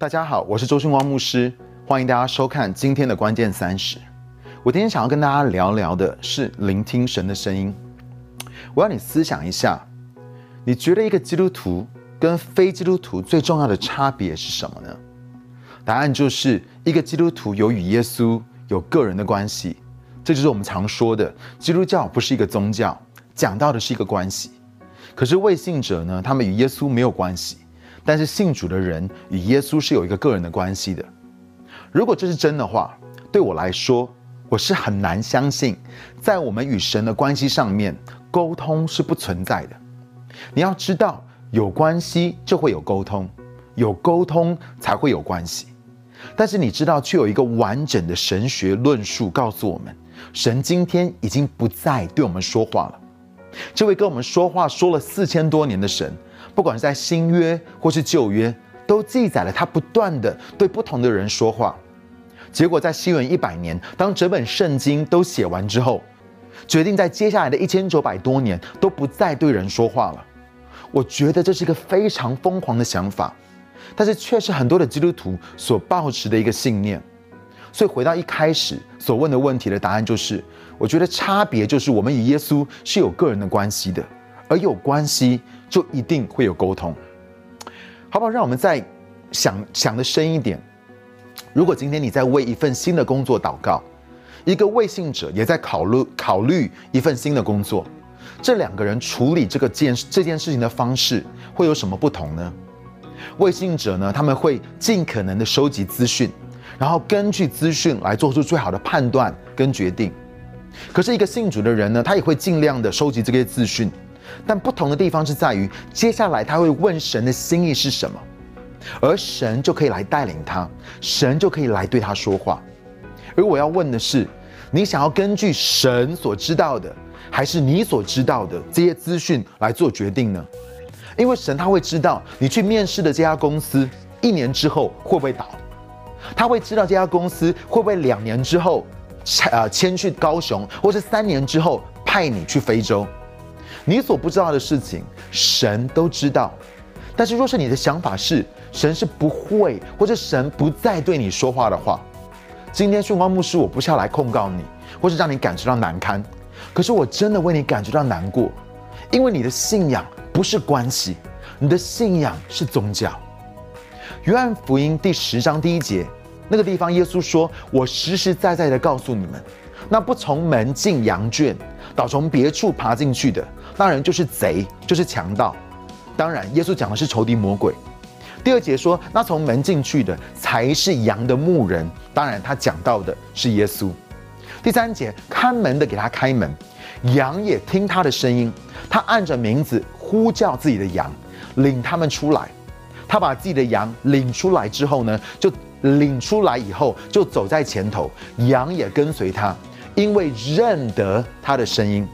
大家好，我是周训光牧师，欢迎大家收看今天的关键三十。我今天想要跟大家聊聊的是聆听神的声音。我要你思想一下，你觉得一个基督徒跟非基督徒最重要的差别是什么呢？答案就是一个基督徒有与耶稣有个人的关系，这就是我们常说的基督教不是一个宗教，讲到的是一个关系。可是未信者呢，他们与耶稣没有关系。但是信主的人与耶稣是有一个个人的关系的。如果这是真的话，对我来说，我是很难相信，在我们与神的关系上面，沟通是不存在的。你要知道，有关系就会有沟通，有沟通才会有关系。但是你知道，却有一个完整的神学论述告诉我们，神今天已经不再对我们说话了。这位跟我们说话说了四千多年的神。不管是在新约或是旧约，都记载了他不断的对不同的人说话。结果在西元一百年，当整本圣经都写完之后，决定在接下来的一千九百多年都不再对人说话了。我觉得这是一个非常疯狂的想法，但是却是很多的基督徒所抱持的一个信念。所以回到一开始所问的问题的答案就是：我觉得差别就是我们与耶稣是有个人的关系的，而有关系。就一定会有沟通，好不好？让我们再想想的深一点。如果今天你在为一份新的工作祷告，一个未信者也在考虑考虑一份新的工作，这两个人处理这个件这件事情的方式会有什么不同呢？未信者呢，他们会尽可能的收集资讯，然后根据资讯来做出最好的判断跟决定。可是，一个信主的人呢，他也会尽量的收集这些资讯。但不同的地方是在于，接下来他会问神的心意是什么，而神就可以来带领他，神就可以来对他说话。而我要问的是，你想要根据神所知道的，还是你所知道的这些资讯来做决定呢？因为神他会知道你去面试的这家公司一年之后会不会倒，他会知道这家公司会不会两年之后，呃迁去高雄，或是三年之后派你去非洲。你所不知道的事情，神都知道。但是，若是你的想法是神是不会，或者神不再对你说话的话，今天顺光牧师，我不是要来控告你，或是让你感觉到难堪。可是，我真的为你感觉到难过，因为你的信仰不是关系，你的信仰是宗教。约翰福音第十章第一节，那个地方，耶稣说：“我实实在在的告诉你们，那不从门进羊圈，倒从别处爬进去的。”当然就是贼，就是强盗。当然，耶稣讲的是仇敌魔鬼。第二节说，那从门进去的才是羊的牧人。当然，他讲到的是耶稣。第三节，看门的给他开门，羊也听他的声音。他按着名字呼叫自己的羊，领他们出来。他把自己的羊领出来之后呢，就领出来以后就走在前头，羊也跟随他，因为认得他的声音。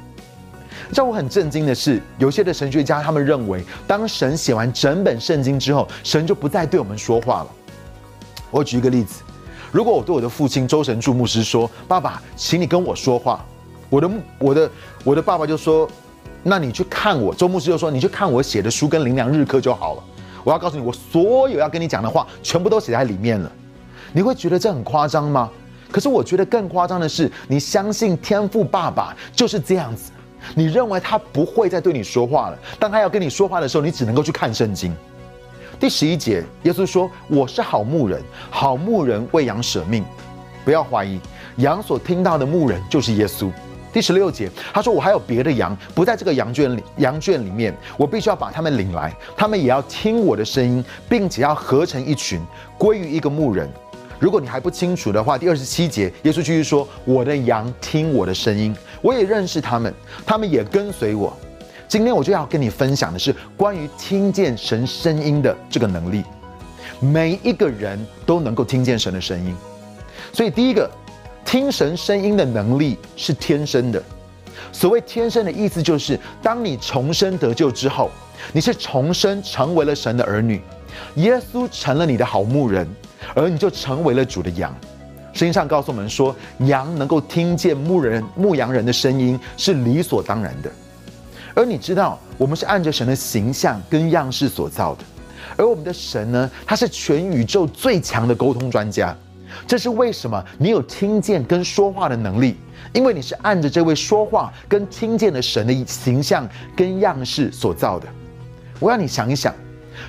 让我很震惊的是，有些的神学家他们认为，当神写完整本圣经之后，神就不再对我们说话了。我举一个例子，如果我对我的父亲周神柱牧师说：“爸爸，请你跟我说话。”我的我的我的爸爸就说：“那你去看我。”周牧师就说：“你去看我写的书跟灵粮日课就好了。”我要告诉你，我所有要跟你讲的话，全部都写在里面了。你会觉得这很夸张吗？可是我觉得更夸张的是，你相信天赋爸爸就是这样子。你认为他不会再对你说话了？当他要跟你说话的时候，你只能够去看圣经。第十一节，耶稣说：“我是好牧人，好牧人为羊舍命。”不要怀疑，羊所听到的牧人就是耶稣。第十六节，他说：“我还有别的羊，不在这个羊圈里，羊圈里面，我必须要把他们领来，他们也要听我的声音，并且要合成一群，归于一个牧人。”如果你还不清楚的话，第二十七节，耶稣继续说：“我的羊听我的声音，我也认识他们，他们也跟随我。”今天我就要跟你分享的是关于听见神声音的这个能力。每一个人都能够听见神的声音，所以第一个，听神声音的能力是天生的。所谓天生的意思，就是当你重生得救之后，你是重生成为了神的儿女，耶稣成了你的好牧人。而你就成为了主的羊。圣经上告诉我们说，羊能够听见牧人、牧羊人的声音是理所当然的。而你知道，我们是按着神的形象跟样式所造的，而我们的神呢，他是全宇宙最强的沟通专家。这是为什么？你有听见跟说话的能力，因为你是按着这位说话跟听见的神的形象跟样式所造的。我要你想一想，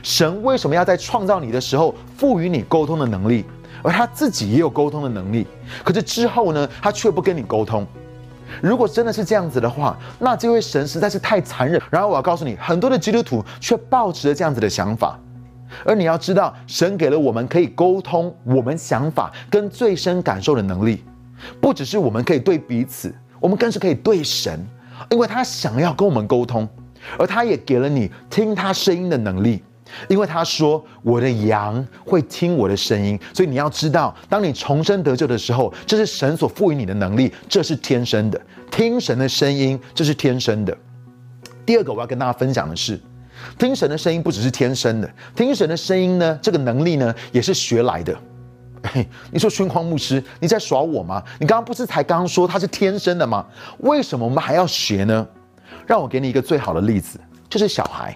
神为什么要在创造你的时候赋予你沟通的能力，而他自己也有沟通的能力，可是之后呢，他却不跟你沟通。如果真的是这样子的话，那这位神实在是太残忍。然后我要告诉你，很多的基督徒却抱持了这样子的想法。而你要知道，神给了我们可以沟通我们想法跟最深感受的能力，不只是我们可以对彼此，我们更是可以对神，因为他想要跟我们沟通，而他也给了你听他声音的能力，因为他说我的羊会听我的声音，所以你要知道，当你重生得救的时候，这是神所赋予你的能力，这是天生的，听神的声音，这是天生的。第二个我要跟大家分享的是。听神的声音不只是天生的，听神的声音呢，这个能力呢也是学来的。你说宣光牧师，你在耍我吗？你刚刚不是才刚刚说他是天生的吗？为什么我们还要学呢？让我给你一个最好的例子，就是小孩。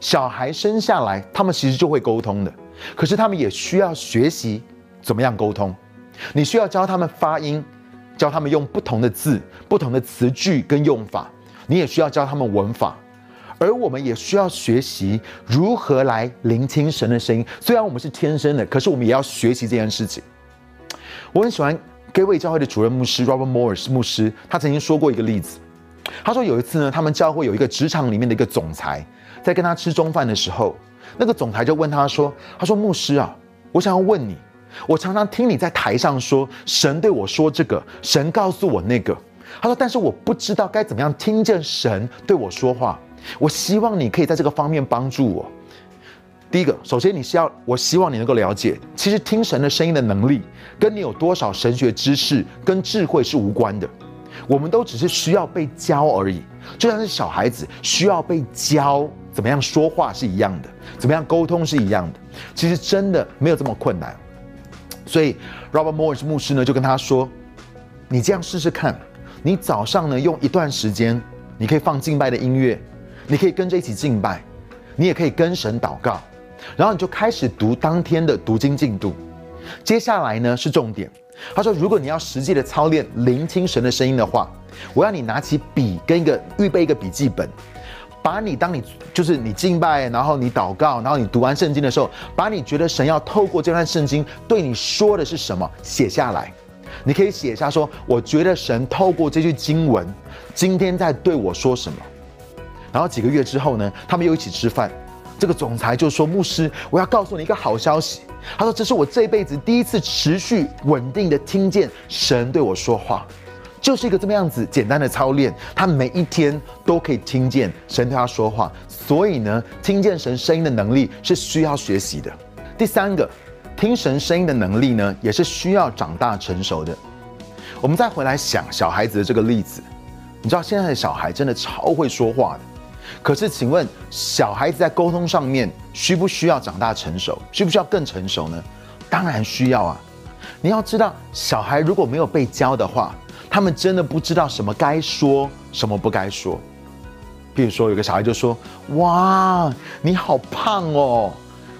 小孩生下来，他们其实就会沟通的，可是他们也需要学习怎么样沟通。你需要教他们发音，教他们用不同的字、不同的词句跟用法，你也需要教他们文法。而我们也需要学习如何来聆听神的声音。虽然我们是天生的，可是我们也要学习这件事情。我很喜欢 g a y 教会的主任牧师 Robert Morris 牧师，他曾经说过一个例子。他说有一次呢，他们教会有一个职场里面的一个总裁，在跟他吃中饭的时候，那个总裁就问他说：“他说牧师啊，我想要问你，我常常听你在台上说神对我说这个，神告诉我那个。他说，但是我不知道该怎么样听见神对我说话。”我希望你可以在这个方面帮助我。第一个，首先你是要，我希望你能够了解，其实听神的声音的能力，跟你有多少神学知识跟智慧是无关的。我们都只是需要被教而已，就像是小孩子需要被教怎么样说话是一样的，怎么样沟通是一样的。其实真的没有这么困难。所以，Robert Morris 牧师呢就跟他说：“你这样试试看，你早上呢用一段时间，你可以放敬拜的音乐。”你可以跟着一起敬拜，你也可以跟神祷告，然后你就开始读当天的读经进度。接下来呢是重点，他说：如果你要实际的操练聆听神的声音的话，我要你拿起笔跟一个预备一个笔记本，把你当你就是你敬拜，然后你祷告，然后你读完圣经的时候，把你觉得神要透过这段圣经对你说的是什么写下来。你可以写下说：我觉得神透过这句经文，今天在对我说什么。然后几个月之后呢，他们又一起吃饭。这个总裁就说：“牧师，我要告诉你一个好消息。”他说：“这是我这辈子第一次持续稳定的听见神对我说话，就是一个这么样子简单的操练。他每一天都可以听见神对他说话。所以呢，听见神声音的能力是需要学习的。第三个，听神声音的能力呢，也是需要长大成熟的。我们再回来想小孩子的这个例子，你知道现在的小孩真的超会说话的。可是，请问小孩子在沟通上面需不需要长大成熟？需不需要更成熟呢？当然需要啊！你要知道，小孩如果没有被教的话，他们真的不知道什么该说，什么不该说。比如说，有个小孩就说：“哇，你好胖哦！”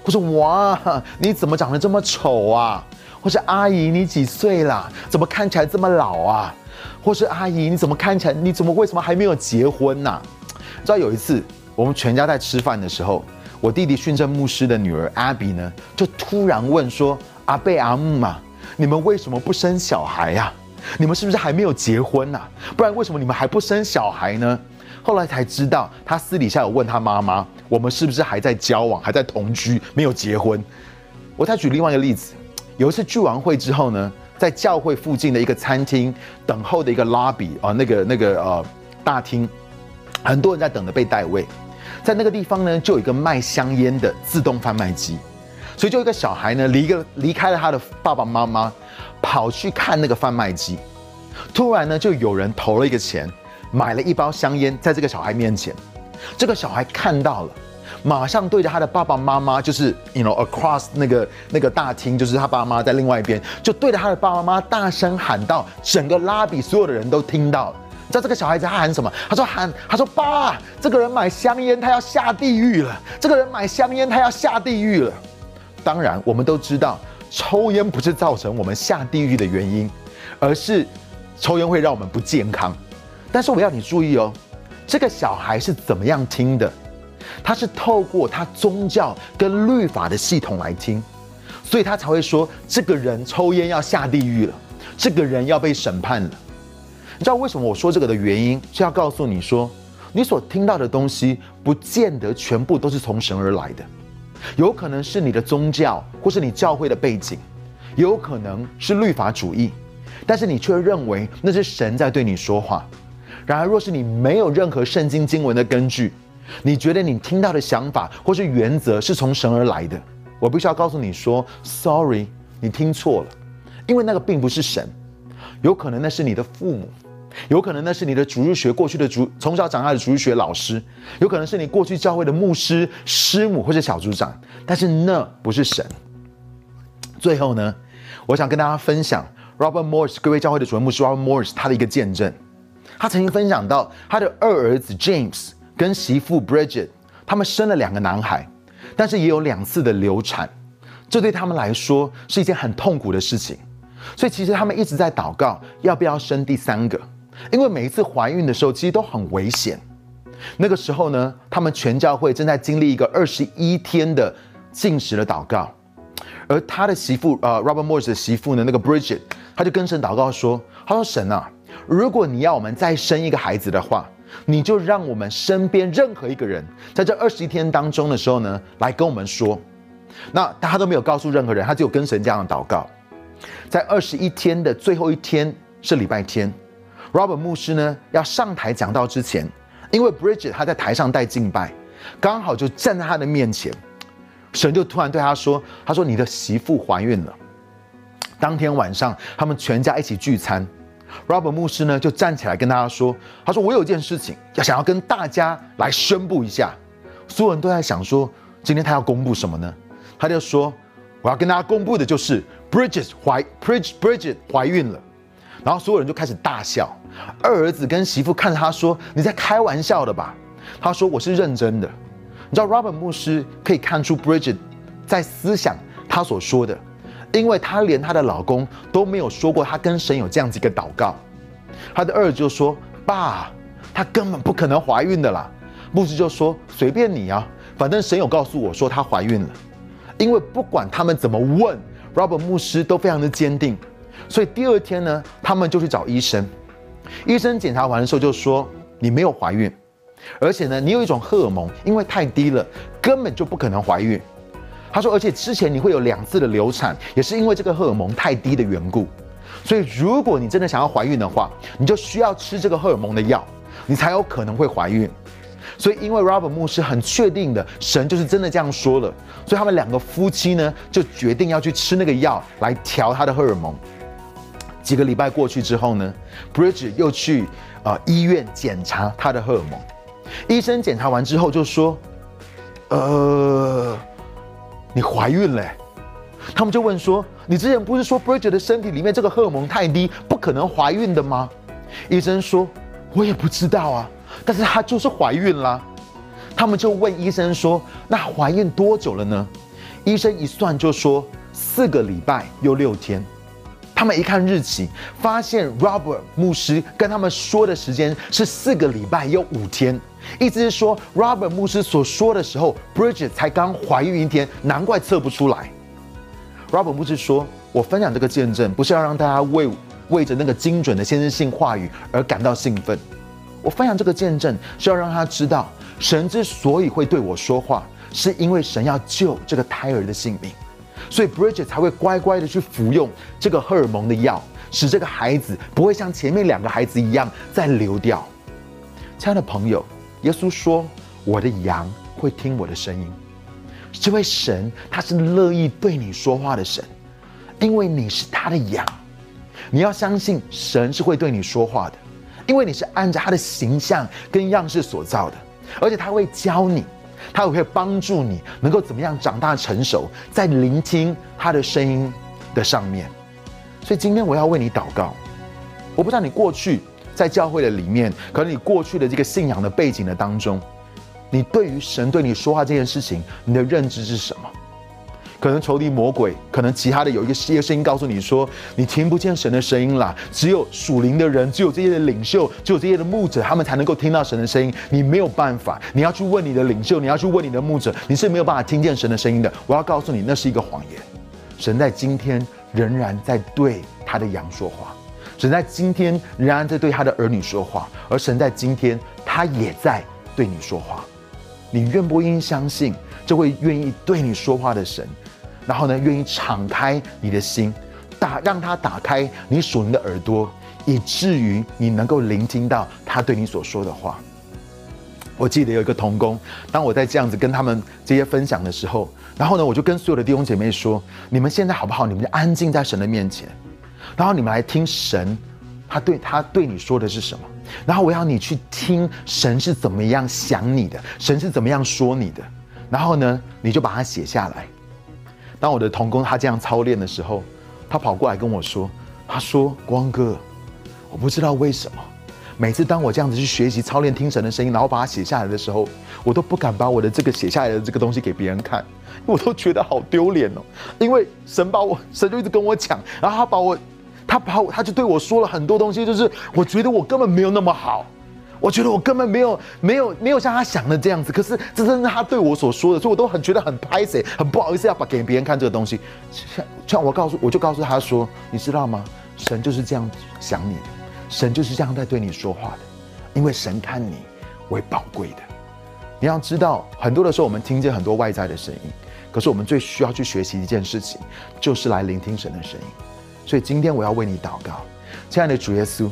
或者“哇，你怎么长得这么丑啊？”或是“阿姨，你几岁啦？怎么看起来这么老啊？”或是“阿姨，你怎么看起来？你怎么为什么还没有结婚呢？”知道有一次，我们全家在吃饭的时候，我弟弟训正牧师的女儿阿比呢，就突然问说：“阿贝阿木嘛，你们为什么不生小孩呀？你们是不是还没有结婚呐？不然为什么你们还不生小孩呢？”后来才知道，他私底下有问他妈妈：“我们是不是还在交往，还在同居，没有结婚？”我再举另外一个例子，有一次聚完会之后呢，在教会附近的一个餐厅等候的一个 lobby 啊，那个那个呃大厅。很多人在等着被代位，在那个地方呢，就有一个卖香烟的自动贩卖机，所以就一个小孩呢，离个离开了他的爸爸妈妈，跑去看那个贩卖机。突然呢，就有人投了一个钱，买了一包香烟，在这个小孩面前。这个小孩看到了，马上对着他的爸爸妈妈，就是 you know across 那个那个大厅，就是他爸妈在另外一边，就对着他的爸爸妈妈大声喊道：“整个拉比所有的人都听到了。”你知道这个小孩子他喊什么？他说喊，他说爸，这个人买香烟，他要下地狱了。这个人买香烟，他要下地狱了。当然，我们都知道，抽烟不是造成我们下地狱的原因，而是抽烟会让我们不健康。但是我要你注意哦，这个小孩是怎么样听的？他是透过他宗教跟律法的系统来听，所以他才会说这个人抽烟要下地狱了，这个人要被审判了。你知道为什么我说这个的原因？是要告诉你说，你所听到的东西不见得全部都是从神而来的，有可能是你的宗教或是你教会的背景，有可能是律法主义，但是你却认为那是神在对你说话。然而，若是你没有任何圣经经文的根据，你觉得你听到的想法或是原则是从神而来的？我必须要告诉你说，sorry，你听错了，因为那个并不是神，有可能那是你的父母，有可能那是你的主日学过去的主从小长大的主日学老师，有可能是你过去教会的牧师、师母或者小组长，但是那不是神。最后呢，我想跟大家分享 Robert Morris 各位教会的主任牧师 Robert Morris 他的一个见证，他曾经分享到他的二儿子 James。跟媳妇 Bridget，他们生了两个男孩，但是也有两次的流产，这对他们来说是一件很痛苦的事情。所以其实他们一直在祷告，要不要生第三个？因为每一次怀孕的时候，其实都很危险。那个时候呢，他们全教会正在经历一个二十一天的禁食的祷告，而他的媳妇呃 Robert Morris 的媳妇呢，那个 Bridget，他就跟神祷告说：“他说神啊，如果你要我们再生一个孩子的话。”你就让我们身边任何一个人，在这二十一天当中的时候呢，来跟我们说。那他都没有告诉任何人，他只有跟神这样的祷告。在二十一天的最后一天是礼拜天，Robert 牧师呢要上台讲道之前，因为 Bridget 他在台上带敬拜，刚好就站在他的面前，神就突然对他说：“他说你的媳妇怀孕了。”当天晚上，他们全家一起聚餐。Robert 牧师呢就站起来跟大家说：“他说我有件事情要想要跟大家来宣布一下。”所有人都在想说：“今天他要公布什么呢？”他就说：“我要跟大家公布的就是 Bridget 怀 Bridget Bridget 怀孕了。”然后所有人就开始大笑。二儿子跟媳妇看着他说：“你在开玩笑的吧？”他说：“我是认真的。”你知道 Robert 牧师可以看出 Bridget 在思想他所说的。因为她连她的老公都没有说过，她跟神有这样子一个祷告。她的二儿就说：“爸，她根本不可能怀孕的啦。”牧师就说：“随便你啊，反正神有告诉我说她怀孕了。”因为不管他们怎么问，Robert 牧师都非常的坚定。所以第二天呢，他们就去找医生。医生检查完的时候就说：“你没有怀孕，而且呢，你有一种荷尔蒙，因为太低了，根本就不可能怀孕。”他说：“而且之前你会有两次的流产，也是因为这个荷尔蒙太低的缘故。所以如果你真的想要怀孕的话，你就需要吃这个荷尔蒙的药，你才有可能会怀孕。所以因为 Robert 牧师很确定的，神就是真的这样说了，所以他们两个夫妻呢就决定要去吃那个药来调他的荷尔蒙。几个礼拜过去之后呢，Bridget 又去呃医院检查他的荷尔蒙，医生检查完之后就说，呃。”你怀孕了，他们就问说：“你之前不是说 Bridget 的身体里面这个荷尔蒙太低，不可能怀孕的吗？”医生说：“我也不知道啊，但是她就是怀孕了。”他们就问医生说：“那怀孕多久了呢？”医生一算就说：“四个礼拜又六天。”他们一看日期，发现 Robert 牧师跟他们说的时间是四个礼拜又五天。意思是说，Robert 牧师所说的时候，Bridget 才刚怀孕一天，难怪测不出来。Robert 牧师说：“我分享这个见证，不是要让大家为为着那个精准的先知性话语而感到兴奋。我分享这个见证，是要让他知道，神之所以会对我说话，是因为神要救这个胎儿的性命，所以 Bridget 才会乖乖的去服用这个荷尔蒙的药，使这个孩子不会像前面两个孩子一样再流掉。”亲爱的朋友。耶稣说：“我的羊会听我的声音。”这位神他是乐意对你说话的神，因为你是他的羊。你要相信神是会对你说话的，因为你是按照他的形象跟样式所造的，而且他会教你，他也会帮助你能够怎么样长大成熟，在聆听他的声音的上面。所以今天我要为你祷告。我不知道你过去。在教会的里面，可能你过去的这个信仰的背景的当中，你对于神对你说话这件事情，你的认知是什么？可能仇敌魔鬼，可能其他的有一个一个声音告诉你说，你听不见神的声音啦，只有属灵的人，只有这些的领袖，只有这些的牧者，他们才能够听到神的声音。你没有办法，你要去问你的领袖，你要去问你的牧者，你是没有办法听见神的声音的。我要告诉你，那是一个谎言。神在今天仍然在对他的羊说话，神在今天仍然在对他的儿女说话，而神在今天他也在对你说话。你愿不愿意相信这位愿意对你说话的神？然后呢，愿意敞开你的心，打让他打开你属灵的耳朵，以至于你能够聆听到他对你所说的话。我记得有一个童工，当我在这样子跟他们这些分享的时候，然后呢，我就跟所有的弟兄姐妹说：你们现在好不好？你们就安静在神的面前，然后你们来听神，他对他对你说的是什么？然后我要你去听神是怎么样想你的，神是怎么样说你的，然后呢，你就把它写下来。当我的童工他这样操练的时候，他跑过来跟我说：“他说光哥，我不知道为什么，每次当我这样子去学习操练听神的声音，然后把它写下来的时候，我都不敢把我的这个写下来的这个东西给别人看，我都觉得好丢脸哦。因为神把我，神就一直跟我讲，然后他把我，他把我，他就对我说了很多东西，就是我觉得我根本没有那么好。”我觉得我根本没有没有没有像他想的这样子，可是这正是他对我所说的，所以我都很觉得很拍谁，很不好意思要把给别人看这个东西。像像我告诉我就告诉他说，你知道吗？神就是这样想你的，神就是这样在对你说话的，因为神看你为宝贵的。你要知道，很多的时候我们听见很多外在的声音，可是我们最需要去学习一件事情，就是来聆听神的声音。所以今天我要为你祷告，亲爱的主耶稣。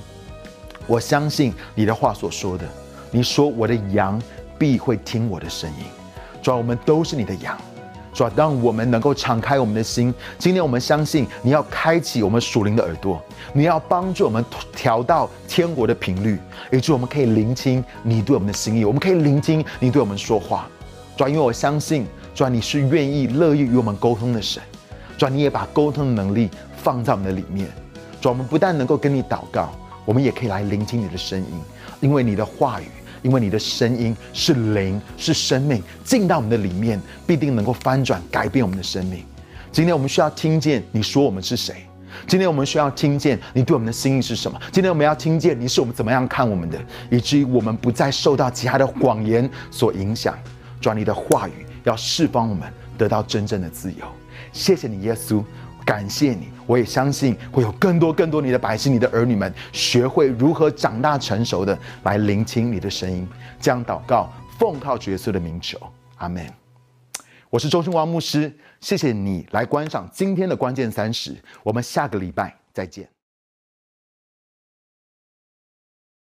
我相信你的话所说的，你说我的羊必会听我的声音。主要我们都是你的羊，主要让我们能够敞开我们的心。今天我们相信你要开启我们属灵的耳朵，你要帮助我们调到天国的频率，以致我们可以聆听你对我们的心意，我们可以聆听你对我们说话。主要因为我相信，主要你是愿意乐意与我们沟通的神，主要你也把沟通的能力放在我们的里面。主要我们不但能够跟你祷告。我们也可以来聆听你的声音，因为你的话语，因为你的声音是灵，是生命，进到我们的里面，必定能够翻转、改变我们的生命。今天我们需要听见你说我们是谁，今天我们需要听见你对我们的心意是什么。今天我们要听见你是我们怎么样看我们的，以至于我们不再受到其他的谎言所影响。转你的话语要释放我们，得到真正的自由。谢谢你，耶稣。感谢你，我也相信会有更多更多你的百姓、你的儿女们学会如何长大成熟的来聆听你的声音。这样祷告，奉靠角色的名求，阿门。我是周兴光牧师，谢谢你来观赏今天的关键三十，我们下个礼拜再见。